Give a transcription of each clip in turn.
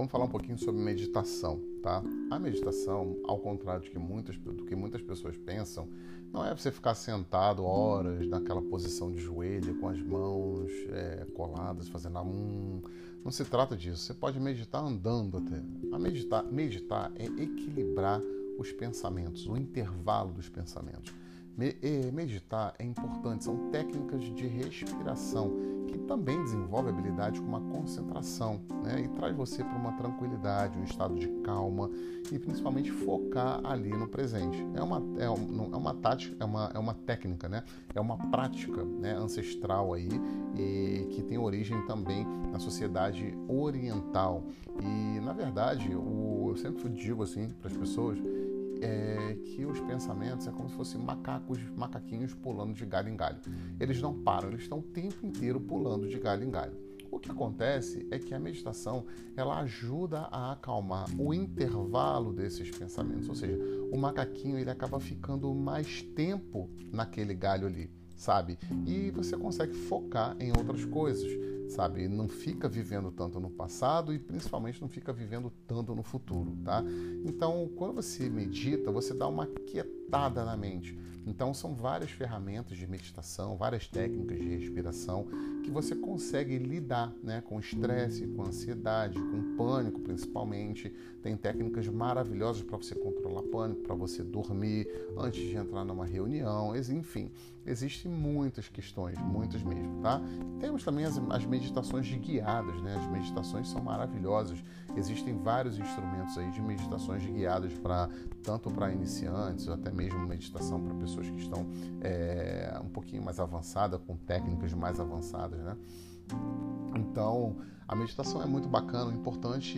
vamos falar um pouquinho sobre meditação, tá? A meditação, ao contrário de que muitas, do que muitas pessoas pensam, não é você ficar sentado horas naquela posição de joelho, com as mãos é, coladas, fazendo a um. Não se trata disso. Você pode meditar andando até. A meditar, meditar é equilibrar os pensamentos, o intervalo dos pensamentos. Meditar é importante, são técnicas de respiração que também desenvolve habilidade com a concentração né? e traz você para uma tranquilidade, um estado de calma e principalmente focar ali no presente. É uma, é, um, é uma tática, é uma, é uma técnica, né? é uma prática né? ancestral aí e que tem origem também na sociedade oriental. E na verdade, o, eu sempre digo assim para as pessoas é que os pensamentos é como se fossem macacos, macaquinhos pulando de galho em galho. Eles não param, eles estão o tempo inteiro pulando de galho em galho. O que acontece é que a meditação ela ajuda a acalmar o intervalo desses pensamentos, ou seja, o macaquinho ele acaba ficando mais tempo naquele galho ali, sabe? E você consegue focar em outras coisas sabe? Não fica vivendo tanto no passado e principalmente não fica vivendo tanto no futuro, tá? Então, quando você medita, você dá uma na mente. Então, são várias ferramentas de meditação, várias técnicas de respiração que você consegue lidar né, com estresse, com ansiedade, com pânico, principalmente. Tem técnicas maravilhosas para você controlar pânico, para você dormir antes de entrar numa reunião, enfim. Existem muitas questões, muitas mesmo, tá? Temos também as, as meditações guiadas, né? As meditações são maravilhosas. Existem vários instrumentos aí de meditações guiadas para tanto para iniciantes, ou até mesmo meditação para pessoas que estão é, um pouquinho mais avançadas, com técnicas mais avançadas, né? Então, a meditação é muito bacana. O importante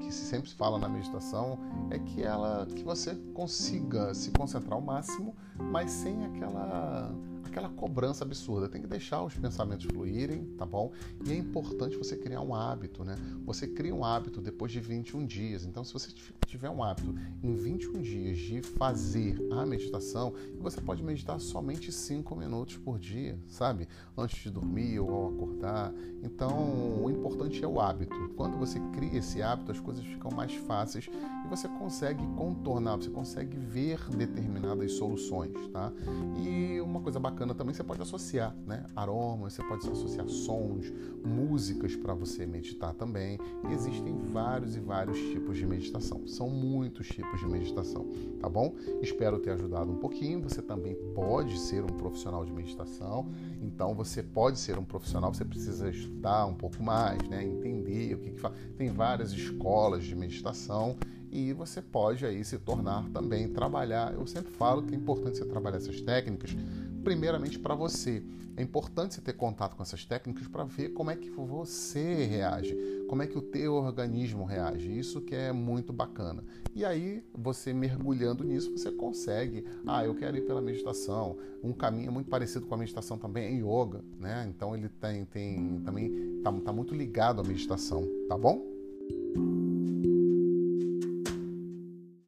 que se sempre fala na meditação é que ela, que você consiga se concentrar ao máximo, mas sem aquela aquela cobrança absurda. Tem que deixar os pensamentos fluírem, tá bom? E é importante você criar um hábito, né? Você cria um hábito depois de 21 dias. Então, se você tiver um hábito em 21 dias de fazer a meditação, você pode meditar somente 5 minutos por dia, sabe? Antes de dormir ou ao acordar. Então, o importante é o hábito. Quando você cria esse hábito, as coisas ficam mais fáceis e você consegue contornar, você consegue ver determinadas soluções, tá? E uma coisa bacana bacana também, você pode associar né? aromas, você pode associar sons, músicas para você meditar também. E existem vários e vários tipos de meditação. São muitos tipos de meditação, tá bom? Espero ter ajudado um pouquinho. Você também pode ser um profissional de meditação. Então você pode ser um profissional, você precisa estudar um pouco mais, né? entender o que, que faz. Tem várias escolas de meditação e você pode aí se tornar também trabalhar. Eu sempre falo que é importante você trabalhar essas técnicas primeiramente para você. É importante você ter contato com essas técnicas para ver como é que você reage, como é que o teu organismo reage. Isso que é muito bacana. E aí, você mergulhando nisso, você consegue. Ah, eu quero ir pela meditação. Um caminho muito parecido com a meditação também é yoga, né? Então ele tem, tem também está tá muito ligado à meditação, tá bom?